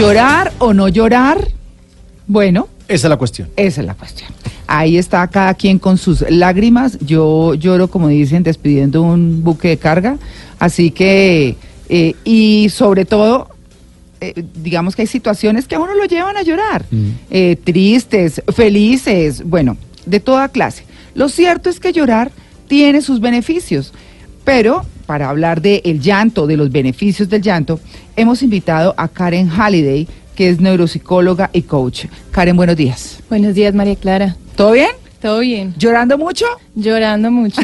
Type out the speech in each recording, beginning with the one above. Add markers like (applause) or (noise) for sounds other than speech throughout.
¿Llorar o no llorar? Bueno, Esa es la cuestión. esa es la cuestión. Ahí está cada quien con sus lágrimas. Yo lloro, como dicen, despidiendo un buque de carga. Así que, eh, y sobre todo, eh, digamos que hay situaciones que a uno lo llevan a llorar. Eh, tristes, felices, bueno, de toda clase. Lo cierto es que llorar tiene sus beneficios. Pero para hablar del el llanto, de los beneficios del llanto, hemos invitado a Karen Halliday, que es neuropsicóloga y coach. Karen, buenos días. Buenos días, María Clara. ¿Todo bien? ¿Todo bien? ¿Llorando mucho? Llorando mucho.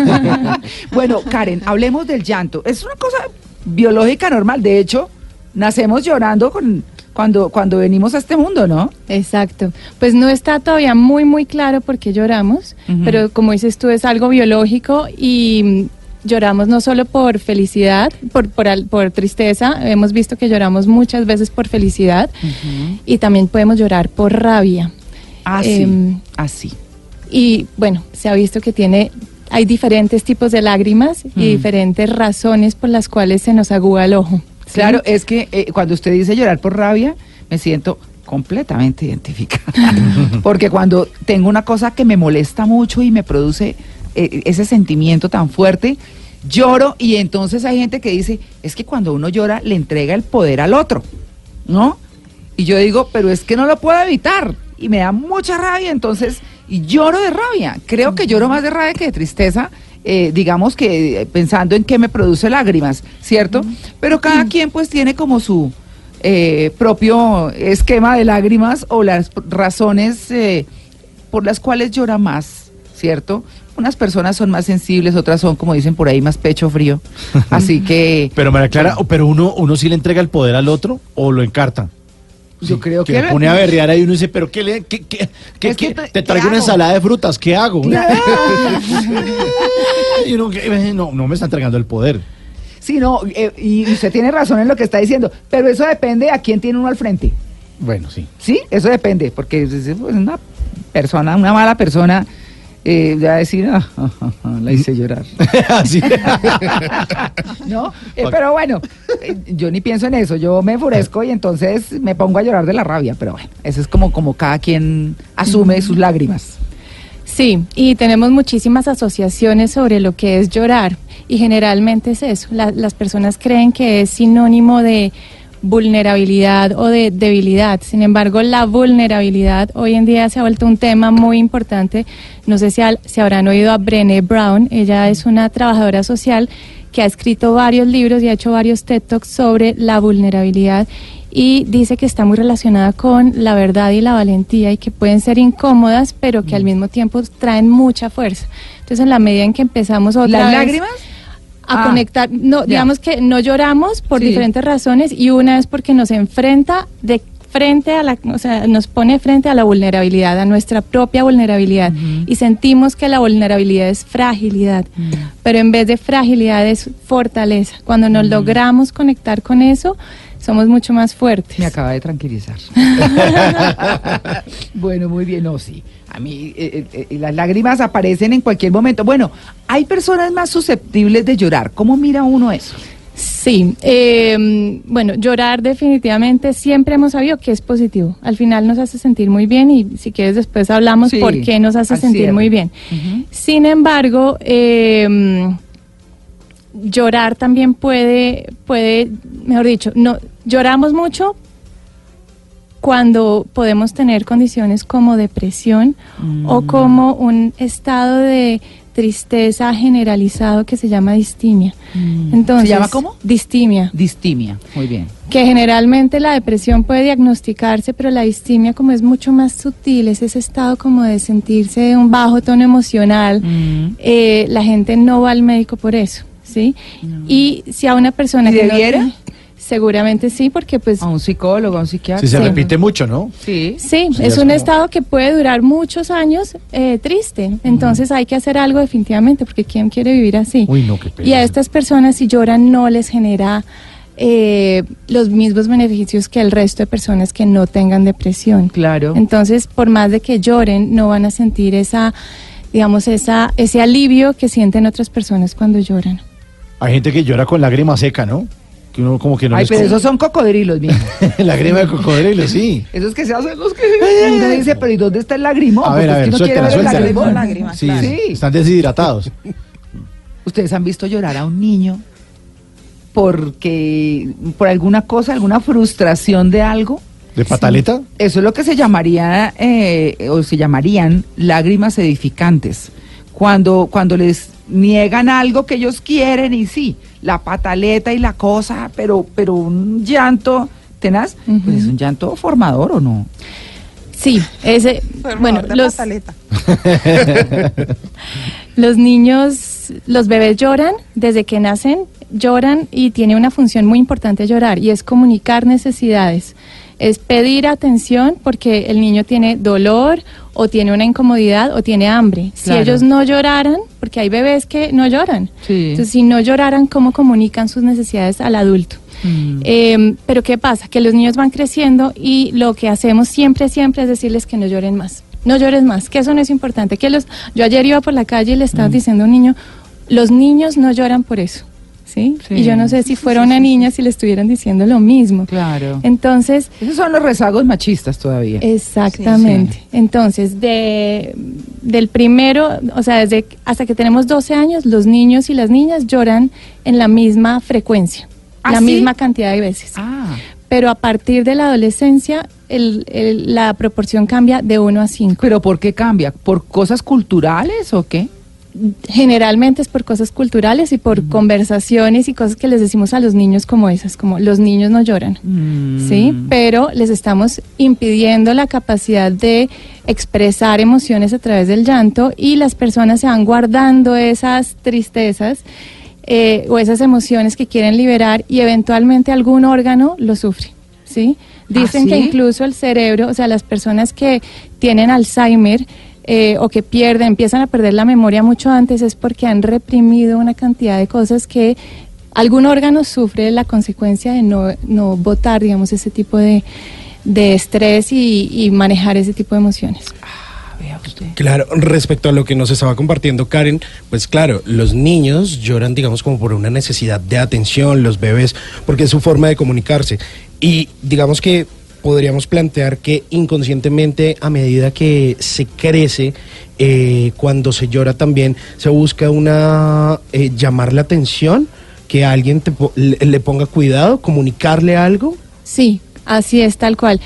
(laughs) (laughs) bueno, Karen, hablemos del llanto. Es una cosa biológica normal. De hecho, nacemos llorando con, cuando, cuando venimos a este mundo, ¿no? Exacto. Pues no está todavía muy, muy claro por qué lloramos, pero como dices tú, es algo biológico y lloramos no solo por felicidad, por, por, por tristeza, hemos visto que lloramos muchas veces por felicidad y también podemos llorar por rabia. Así, Em, así. Y bueno, se ha visto que tiene, hay diferentes tipos de lágrimas Mm. y diferentes razones por las cuales se nos agúa el ojo. ¿sí? Claro, es que eh, cuando usted dice llorar por rabia, me siento completamente identificada. (laughs) Porque cuando tengo una cosa que me molesta mucho y me produce eh, ese sentimiento tan fuerte, lloro y entonces hay gente que dice, es que cuando uno llora le entrega el poder al otro, ¿no? Y yo digo, pero es que no lo puedo evitar y me da mucha rabia, entonces, y lloro de rabia. Creo que lloro más de rabia que de tristeza, eh, digamos que eh, pensando en qué me produce lágrimas, ¿cierto? Pero cada quien pues tiene como su eh, propio esquema de lágrimas o las razones eh, por las cuales llora más, ¿cierto? Unas personas son más sensibles, otras son, como dicen por ahí, más pecho frío. (laughs) Así que Pero María Clara, pero uno, uno sí le entrega el poder al otro o lo encarta. yo Sí, creo que... que me pone a berrear ahí uno dice, pero ¿qué le, qué, qué, qué- qué- te- te ¿qué traigo una ensalada de frutas, ¿qué hago? (laughs) Claro. (laughs) Y uno, ¿qué? no, no me está entregando el poder. Sí, no, eh, y usted tiene razón en lo que está diciendo, pero eso depende a quién tiene uno al frente. Bueno, sí. Sí, eso depende, porque es es una persona, una mala persona, eh, va a decir, "Ah, ah, ah, ah, la hice llorar. (laughs) Así. (laughs) ¿No? Eh, pero bueno, eh, yo ni pienso en eso, yo me enfurezco y entonces me pongo a llorar de la rabia, pero bueno, eso es como, como cada quien asume sus lágrimas. Sí, y tenemos muchísimas asociaciones sobre lo que es llorar y generalmente es eso. La- las personas creen que es sinónimo de vulnerabilidad o de debilidad. Sin embargo, la vulnerabilidad hoy en día se ha vuelto un tema muy importante. No sé si, al- si habrán oído a Brené Brown. Ella es una trabajadora social que ha escrito varios libros y ha hecho varios TED Talks sobre la vulnerabilidad y dice que está muy relacionada con la verdad y la valentía y que pueden ser incómodas, pero que al mismo tiempo traen mucha fuerza. Entonces, en la medida en que empezamos otra ¿Las vez lágrimas? A Ah, conectar, no, ya. digamos que no lloramos por Sí. diferentes razones y una es porque nos enfrenta de frente a la, o sea, nos pone frente a la vulnerabilidad, a nuestra propia vulnerabilidad y sentimos que la vulnerabilidad es fragilidad, Mm. pero en vez de fragilidad es fortaleza. Cuando nos logramos conectar con eso, somos mucho más fuertes. Me acaba de tranquilizar. (laughs) (laughs) bueno, muy bien, no, sí. A mí eh, eh, eh, las lágrimas aparecen en cualquier momento. Bueno, hay personas más susceptibles de llorar. ¿Cómo mira uno eso? Sí, eh, bueno, llorar definitivamente siempre hemos sabido que es positivo. Al final nos hace sentir muy bien y si quieres después hablamos Sí, por qué nos hace sentir cierre. muy bien. Sin embargo, eh, llorar también puede, puede, mejor dicho, no lloramos mucho cuando podemos tener condiciones como depresión o como un estado de tristeza generalizado que se llama distimia. Entonces, ¿Se llama cómo? Distimia. Distimia. Muy bien. Que generalmente la depresión puede diagnosticarse, pero la distimia como es mucho más sutil, es ese estado como de sentirse un bajo tono emocional, Mm. eh, la gente no va al médico por eso, ¿sí? Y si a una persona ¿Y que no debiera? tiene- seguramente sí, porque pues A un psicólogo, a un psiquiatra. Si se Sí. repite mucho, ¿no? Sí. Sí, Sí, es es un como- estado que puede durar muchos años eh, triste. Entonces hay que hacer algo definitivamente, porque ¿quién quiere vivir así? Uy, no, qué y a estas personas si lloran no les genera eh, los mismos beneficios que el resto de personas que no tengan depresión. Claro. Entonces, por más de que lloren, no van a sentir esa, digamos, esa, ese alivio que sienten otras personas cuando lloran. Hay gente que llora con lágrima seca, ¿no? Que uno como que no Ay, pero esos son cocodrilos, mijo. Lágrima (laughs) de cocodrilo, sí. Esos que se hacen los que... Uno dice, pero ¿y dónde está el lagrimón? A ver, Porque a es que ver, uno quiere suéltela, ver el lagrimón. Lágrima, Sí, claro. Sí. están deshidratados. (laughs) ¿Ustedes han visto llorar a un niño porque por alguna cosa, alguna frustración de algo? ¿De pataleta? Eso es lo que se llamaría eh, o se llamarían lágrimas edificantes. Cuando cuando les niegan algo que ellos quieren y sí, la pataleta y la cosa, pero pero un llanto tenaz, pues es un llanto formador o no? Sí, ese, Formador bueno, de los, pataleta. (laughs) los niños, los bebés lloran desde que nacen, lloran y tiene una función muy importante llorar y es comunicar necesidades. Es pedir atención porque el niño tiene dolor o tiene una incomodidad o tiene hambre. Si Claro. ellos no lloraran, porque hay bebés que no lloran. Sí. Entonces, si no lloraran, ¿cómo comunican sus necesidades al adulto? Mm. Eh, pero ¿qué pasa? Que los niños van creciendo y lo que hacemos siempre, siempre es decirles que no lloren más. No llores más, que eso no es importante. Que los, yo ayer iba por la calle y le estaba diciendo a un niño, los niños no lloran por eso. ¿Sí? Sí. Y yo no sé si fuera una niña si le estuvieran diciendo lo mismo. Claro. Entonces, Esos son los rezagos machistas todavía. Exactamente. Sí, Entonces, de, del primero, o sea, desde hasta que tenemos 12 años, los niños y las niñas lloran en la misma frecuencia, ¿Ah, la misma cantidad de veces. Ah, Pero a partir de la adolescencia, el- el- la proporción cambia de 1 a 5. pero ¿por qué cambia? ¿Por cosas culturales o qué? Generalmente es por cosas culturales y por conversaciones y cosas que les decimos a los niños como esas, como los niños no lloran. Mm. ¿sí? Pero les estamos impidiendo la capacidad de expresar emociones a través del llanto y las personas se van guardando esas tristezas eh, o esas emociones que quieren liberar y eventualmente algún órgano lo sufre, ¿sí? Dicen ¿Ah, que sí? incluso el cerebro, o sea, las personas que tienen Alzheimer eh, o que pierden, empiezan a perder la memoria mucho antes es porque han reprimido una cantidad de cosas que algún órgano sufre la consecuencia de no, no botar, digamos, ese tipo de, de estrés y, y manejar ese tipo de emociones. Ah, vea usted. Claro, respecto a lo que nos estaba compartiendo Karen, pues claro, los niños lloran, digamos, como por una necesidad de atención, los bebés, porque es su forma de comunicarse. Y digamos que podríamos plantear que inconscientemente, a medida que se crece, eh, cuando se llora también, se busca una, eh, llamar la atención, que alguien te le ponga cuidado, comunicarle algo. Sí, así es, tal cual.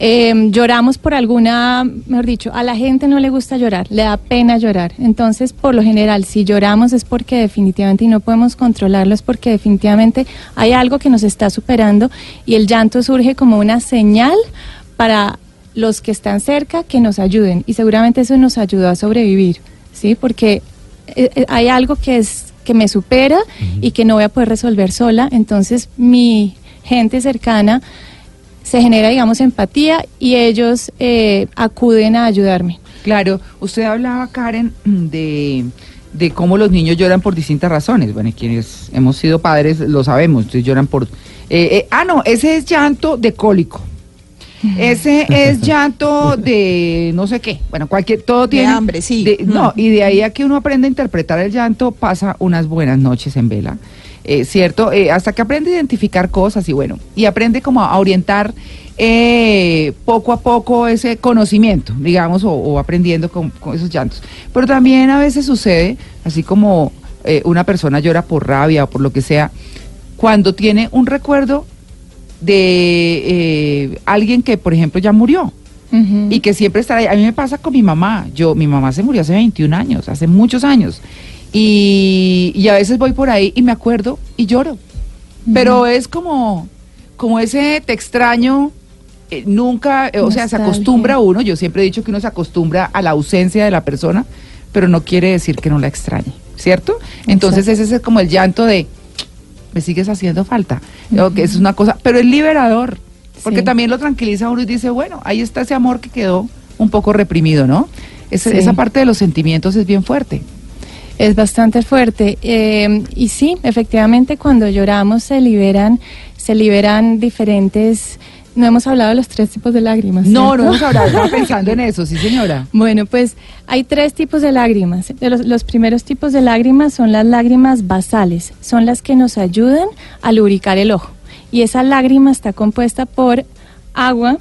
Eh, lloramos por alguna, mejor dicho, a la gente no le gusta llorar, le da pena llorar. Entonces, por lo general, si lloramos es porque definitivamente, y no podemos controlarlo, es porque definitivamente hay algo que nos está superando y el llanto surge como una señal para los que están cerca que nos ayuden. Y seguramente eso nos ayudó a sobrevivir, ¿sí? Porque eh, eh, hay algo que es que me supera y que no voy a poder resolver sola. Entonces, mi gente cercana se genera, digamos, empatía y ellos eh, acuden a ayudarme. Claro, usted hablaba, Karen, de, de cómo los niños lloran por distintas razones. Bueno, y quienes hemos sido padres lo sabemos, entonces lloran por... eh, eh, ah, no, ese es llanto de cólico. Ese es (laughs) llanto de no sé qué. Bueno, cualquier, todo De tiene... hambre, sí. de- no, Mm. y de ahí a que uno aprende a interpretar el llanto, pasa unas buenas noches en vela. Eh, ¿Cierto? Eh, hasta que aprende a identificar cosas y bueno, y aprende como a orientar eh, poco a poco ese conocimiento, digamos, o, o aprendiendo con, con esos llantos. Pero también a veces sucede, así como eh, una persona llora por rabia o por lo que sea, cuando tiene un recuerdo de eh, alguien que, por ejemplo, ya murió y que siempre estará ahí. A mí me pasa con mi mamá. Yo, mi mamá se murió hace 21 años, hace muchos años. Y, y a veces voy por ahí y me acuerdo y lloro. Pero es como, como ese te extraño. eh, nunca, eh, o sea, se acostumbra uno. Yo siempre he dicho que uno se acostumbra a la ausencia de la persona, pero no quiere decir que no la extrañe, ¿cierto? Entonces ese es como el llanto de me sigues haciendo falta. O que es una cosa, pero es liberador, porque Sí. también lo tranquiliza a uno y dice, bueno, ahí está ese amor que quedó un poco reprimido, ¿no? Sí. Esa parte de los sentimientos es bien fuerte. Es bastante fuerte. eh, y sí, efectivamente, cuando lloramos se liberan, se liberan diferentes, No hemos hablado de los tres tipos de lágrimas. No, ¿cierto? no hemos hablado, estaba (laughs) pensando en eso, sí señora. Bueno, pues hay tres tipos de lágrimas. Los, los primeros tipos de lágrimas son las lágrimas basales, son las que nos ayudan a lubricar el ojo. Y esa lágrima está compuesta por agua,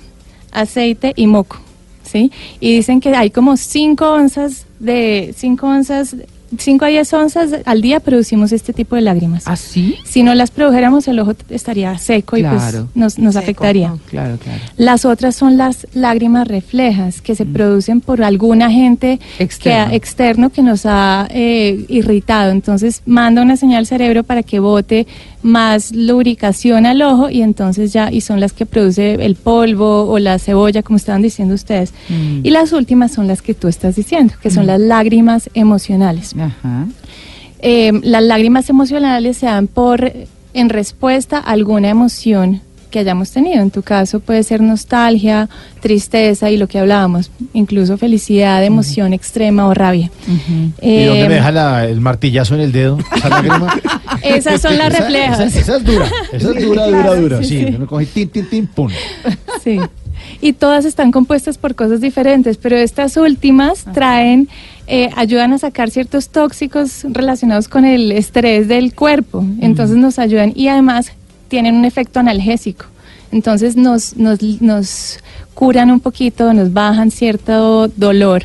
aceite y moco, ¿sí? Y dicen que hay como 5 onzas de 5 onzas 5 a 10 onzas al día producimos este tipo de lágrimas. ¿Así? Si no las produjéramos, el ojo estaría seco y pues nos, nos Seco. afectaría. Claro, claro. Las otras son las lágrimas reflejas que se producen por algún agente Mm. Externo. Que, externo que nos ha eh, irritado. Entonces manda una señal al cerebro para que bote más lubricación al ojo y entonces ya, y son las que produce el polvo o la cebolla, como estaban diciendo ustedes. Mm. Y las últimas son las que tú estás diciendo, que son Mm. las lágrimas emocionales. Ajá. Eh, las lágrimas emocionales se dan por en respuesta a alguna emoción que hayamos tenido. En tu caso puede ser nostalgia, tristeza y lo que hablábamos, incluso felicidad, emoción extrema o rabia. ¿Y dónde Eh, me deja la- el martillazo en el dedo? ¿Esa lágrima? (laughs) Esas son las Esa- reflejas. Esa, esa es dura, esa es dura, dura, dura. sí, Sí, sí. me cogí tin, tin, tin, pum. Sí. Y todas están compuestas por cosas diferentes, pero estas últimas traen, eh, ayudan a sacar ciertos tóxicos relacionados con el estrés del cuerpo. Entonces nos ayudan y además tienen un efecto analgésico. Entonces nos, nos, nos curan un poquito, nos bajan cierto dolor.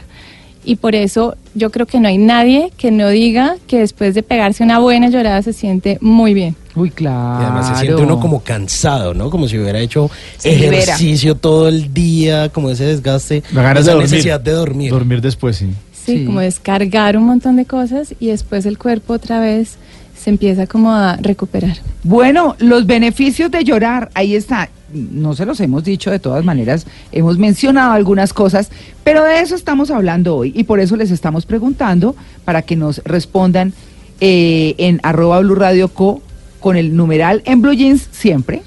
Y por eso yo creo que no hay nadie que no diga que después de pegarse una buena llorada se siente muy bien. Uy, claro. Y además se siente uno como cansado, ¿no? Como si hubiera hecho Se libera. ejercicio todo el día, como ese desgaste, de esa dormir. necesidad de dormir. Dormir después, sí. Sí, Sí. como descargar un montón de cosas y después el cuerpo otra vez se empieza como a recuperar. Bueno, los beneficios de llorar, ahí está. No se los hemos dicho de todas maneras, hemos mencionado algunas cosas, pero de eso estamos hablando hoy y por eso les estamos preguntando para que nos respondan eh, en arroba Blue Radio Co con el numeral en Blue Jeans siempre,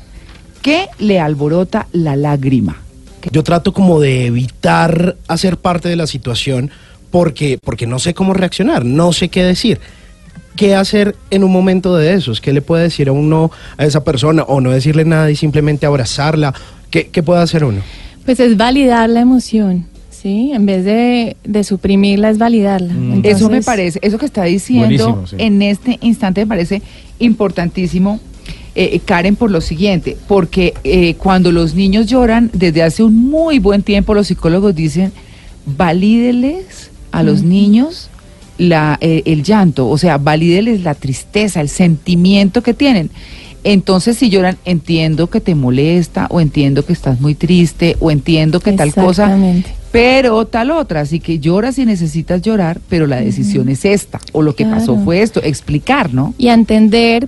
¿qué le alborota la lágrima? Yo trato como de evitar hacer parte de la situación porque, porque no sé cómo reaccionar, no sé qué decir. ¿Qué hacer en un momento de esos? ¿Qué le puede decir a uno, a esa persona? O no decirle nada y simplemente abrazarla. ¿Qué, qué puede hacer uno? Pues es validar la emoción, ¿sí? En vez de, de suprimirla, es validarla. Mm. eso me parece, eso que está diciendo sí. en este instante me parece importantísimo, eh, Karen, por lo siguiente, porque eh, cuando los niños lloran, desde hace un muy buen tiempo los psicólogos dicen, valídeles a los niños la, eh, el llanto, o sea, valídeles la tristeza, el sentimiento que tienen. Entonces, si lloran, entiendo que te molesta, o entiendo que estás muy triste, o entiendo que tal cosa, pero tal otra, así que lloras si necesitas llorar, pero la decisión es esta, o lo que pasó fue esto, explicar, ¿no? y entender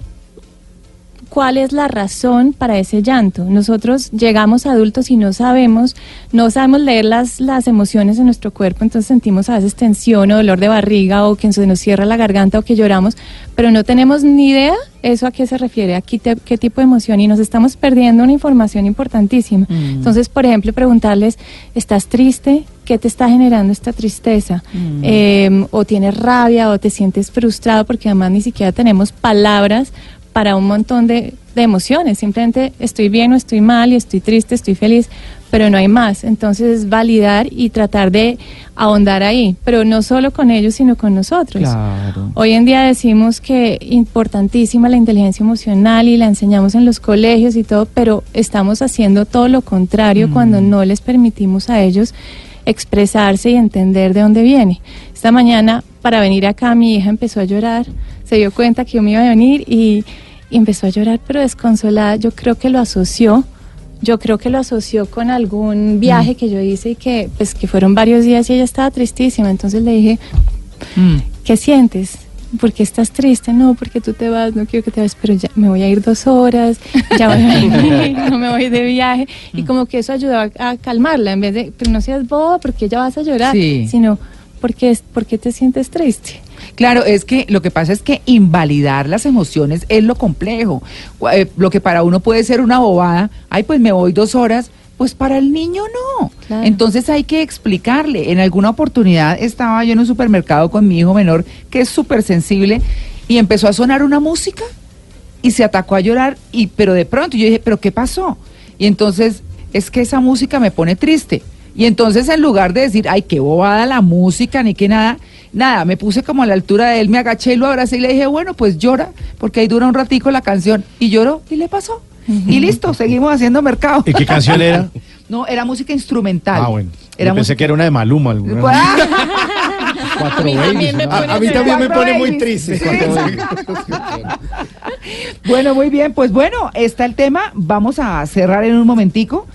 cuál es la razón para ese llanto. Nosotros llegamos adultos y no sabemos, no sabemos leer las, las emociones en nuestro cuerpo, entonces sentimos a veces tensión o dolor de barriga o que se nos cierra la garganta o que lloramos, pero no tenemos ni idea eso a qué se refiere, a qué, qué tipo de emoción y nos estamos perdiendo una información importantísima. Mm. Entonces, por ejemplo, preguntarles, ¿estás triste? ¿Qué te está generando esta tristeza? Mm. Eh, o tienes rabia o te sientes frustrado porque además ni siquiera tenemos palabras para un montón de, de emociones. Simplemente estoy bien o estoy mal y estoy triste, estoy feliz, pero no hay más. Entonces es validar y tratar de ahondar ahí, pero no solo con ellos, sino con nosotros. Claro. Hoy en día decimos que importantísima la inteligencia emocional y la enseñamos en los colegios y todo, pero estamos haciendo todo lo contrario Mm. cuando no les permitimos a ellos expresarse y entender de dónde viene. Esta mañana, para venir acá, mi hija empezó a llorar, se dio cuenta que yo me iba a venir y, y empezó a llorar, pero desconsolada. Yo creo que lo asoció. Yo creo que lo asoció con algún viaje que yo hice y que pues que fueron varios días y ella estaba tristísima. Entonces le dije, Mm. ¿qué sientes? ¿Por qué estás triste? No, porque tú te vas, no quiero que te vayas, pero ya me voy a ir dos horas, ya voy a (laughs) ir, no me voy de viaje. Y como que eso ayudó a, calmarla, en vez de, pero no seas boba, porque ya vas a llorar, Sí. sino, porque es, porque te sientes triste? Claro, es que lo que pasa es que invalidar las emociones es lo complejo. Eh, lo que para uno puede ser una bobada, ay, pues me voy dos horas, pues para el niño no. Claro. Entonces hay que explicarle. En alguna oportunidad estaba yo en un supermercado con mi hijo menor, que es súper sensible, y empezó a sonar una música y se atacó a llorar, y pero de pronto yo dije, ¿pero qué pasó? Y entonces es que esa música me pone triste. Y entonces en lugar de decir, ay, qué bobada la música, ni que nada, nada, me puse como a la altura de él, me agaché y lo abracé y le dije, bueno, pues llora, porque ahí dura un ratico la canción. Y lloró y le pasó. Y listo, seguimos haciendo mercado. ¿Y qué canción era? (laughs) No, era música instrumental. Ah, bueno. Era Yo pensé música- que era una de Maluma. alguna. Pues, Cuatro (laughs) A mí también me pone- A, a mí también me pone muy triste. Bueno, muy bien, pues bueno, está el tema. Vamos a cerrar en un momentico.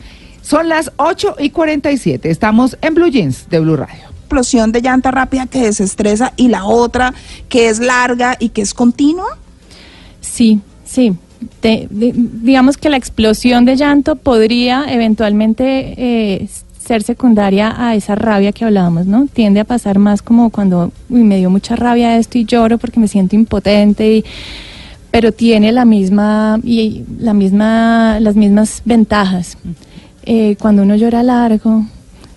Son las 8 y 47. Estamos en Blue Jeans de Blue Radio. Explosión de llanta rápida que desestresa y la otra que es larga y que es continua? Sí, sí. Digamos que la explosión de llanto podría eventualmente eh, ser secundaria a esa rabia que hablábamos, ¿no? Tiende a pasar más como cuando "Uy, me dio mucha rabia esto y lloro porque me siento impotente y pero tiene la misma y la misma las mismas ventajas. Eh, cuando uno llora largo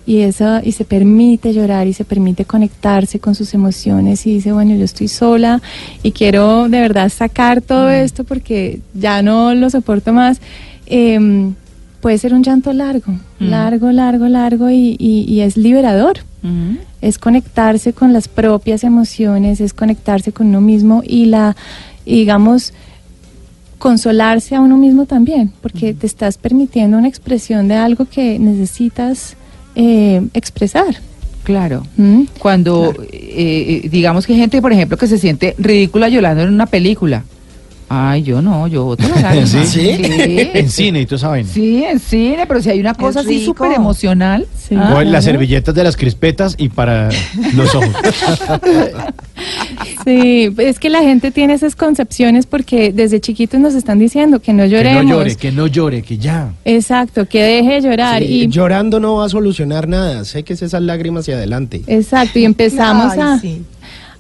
y eso y se permite llorar y se permite conectarse con sus emociones y dice bueno yo estoy sola y quiero de verdad sacar todo esto porque ya no lo soporto más em, puede ser un llanto largo Mm. largo largo largo y, y- y es liberador. Es conectarse con las propias emociones, es conectarse con uno mismo y la, y digamos, consolarse a uno mismo también, porque te estás permitiendo una expresión de algo que necesitas eh, expresar. Claro. ¿Mm? Cuando, eh, eh, digamos que hay gente, por ejemplo, que se siente ridícula llorando en una película. Ay, yo no, yo boto la lágrima. ¿Sí? Sí. En cine y esa vaina. Sí, en cine, pero si hay una cosa así súper emocional. Sí. ah, O en las servilletas de las crispetas y para los ojos. (laughs) Sí, es que la gente tiene esas concepciones porque desde chiquitos nos están diciendo que no que lloremos. no llore, que no llore, que ya. Exacto, que deje de llorar. Sí, y, Llorando no va a solucionar nada. Sé que es esas lágrimas hacia adelante. exacto, y empezamos Ay, a, sí.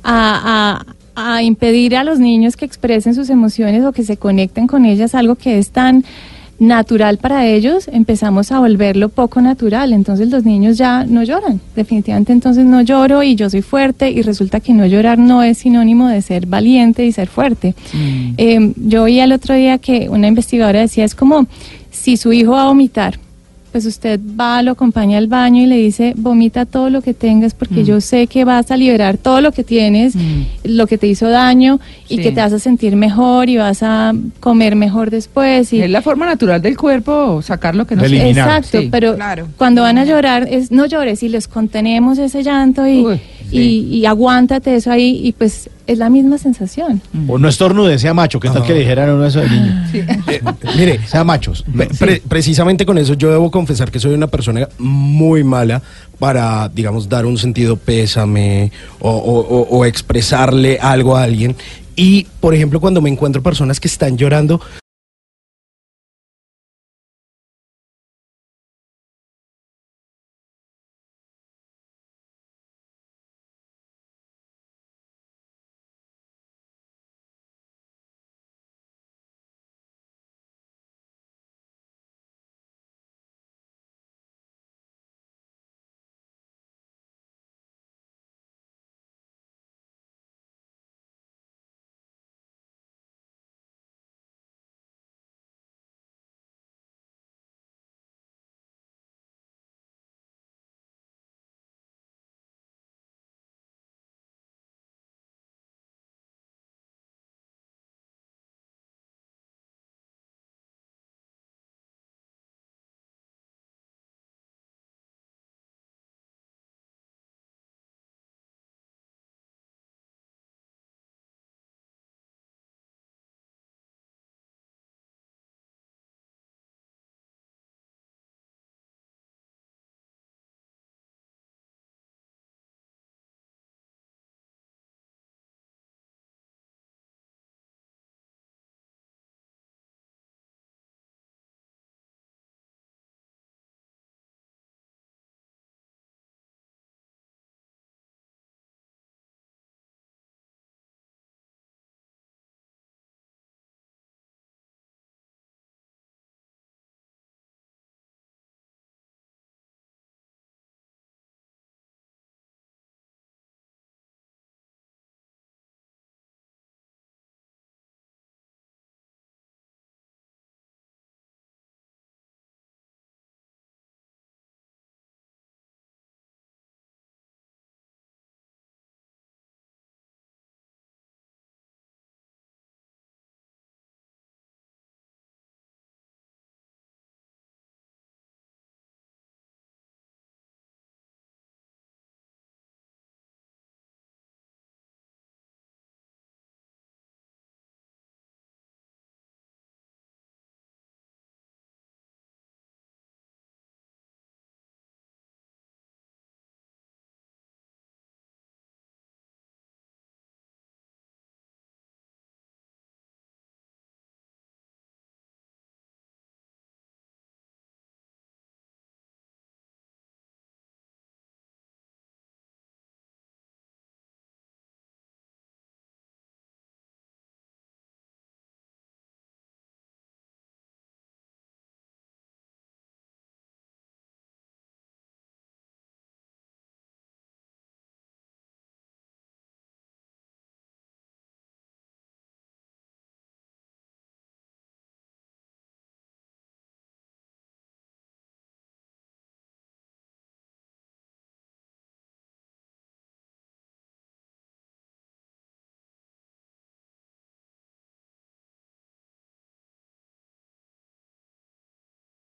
a, a- a impedir a los niños que expresen sus emociones o que se conecten con ellas, algo que es tan natural para ellos, empezamos a volverlo poco natural. Entonces los niños ya no lloran. Definitivamente entonces no lloro y yo soy fuerte y resulta que no llorar no es sinónimo de ser valiente y ser fuerte. Mm. Eh, yo oí el otro día que una investigadora decía, es como si su hijo va a vomitar, pues usted va, lo acompaña al baño y le dice, vomita todo lo que tengas porque yo sé que vas a liberar todo lo que tienes, Mm. lo que te hizo daño y Sí. que te vas a sentir mejor y vas a comer mejor después. Y Es la forma natural del cuerpo sacar lo que no eliminar. Exacto, Sí. pero Claro. cuando van a llorar es no llores y les contenemos ese llanto y, Uy, y, y aguántate eso ahí y pues es la misma sensación. O no estornude, sea macho. ¿Qué tal que le dijeran uno eso de niño? (laughs) Eh, mire, (laughs) Sea machos. Pre- pre- precisamente con eso yo debo confesar que soy una persona muy mala para, digamos, dar un sentido pésame o, o- o- o expresarle algo a alguien. Y, por ejemplo, cuando me encuentro personas que están llorando,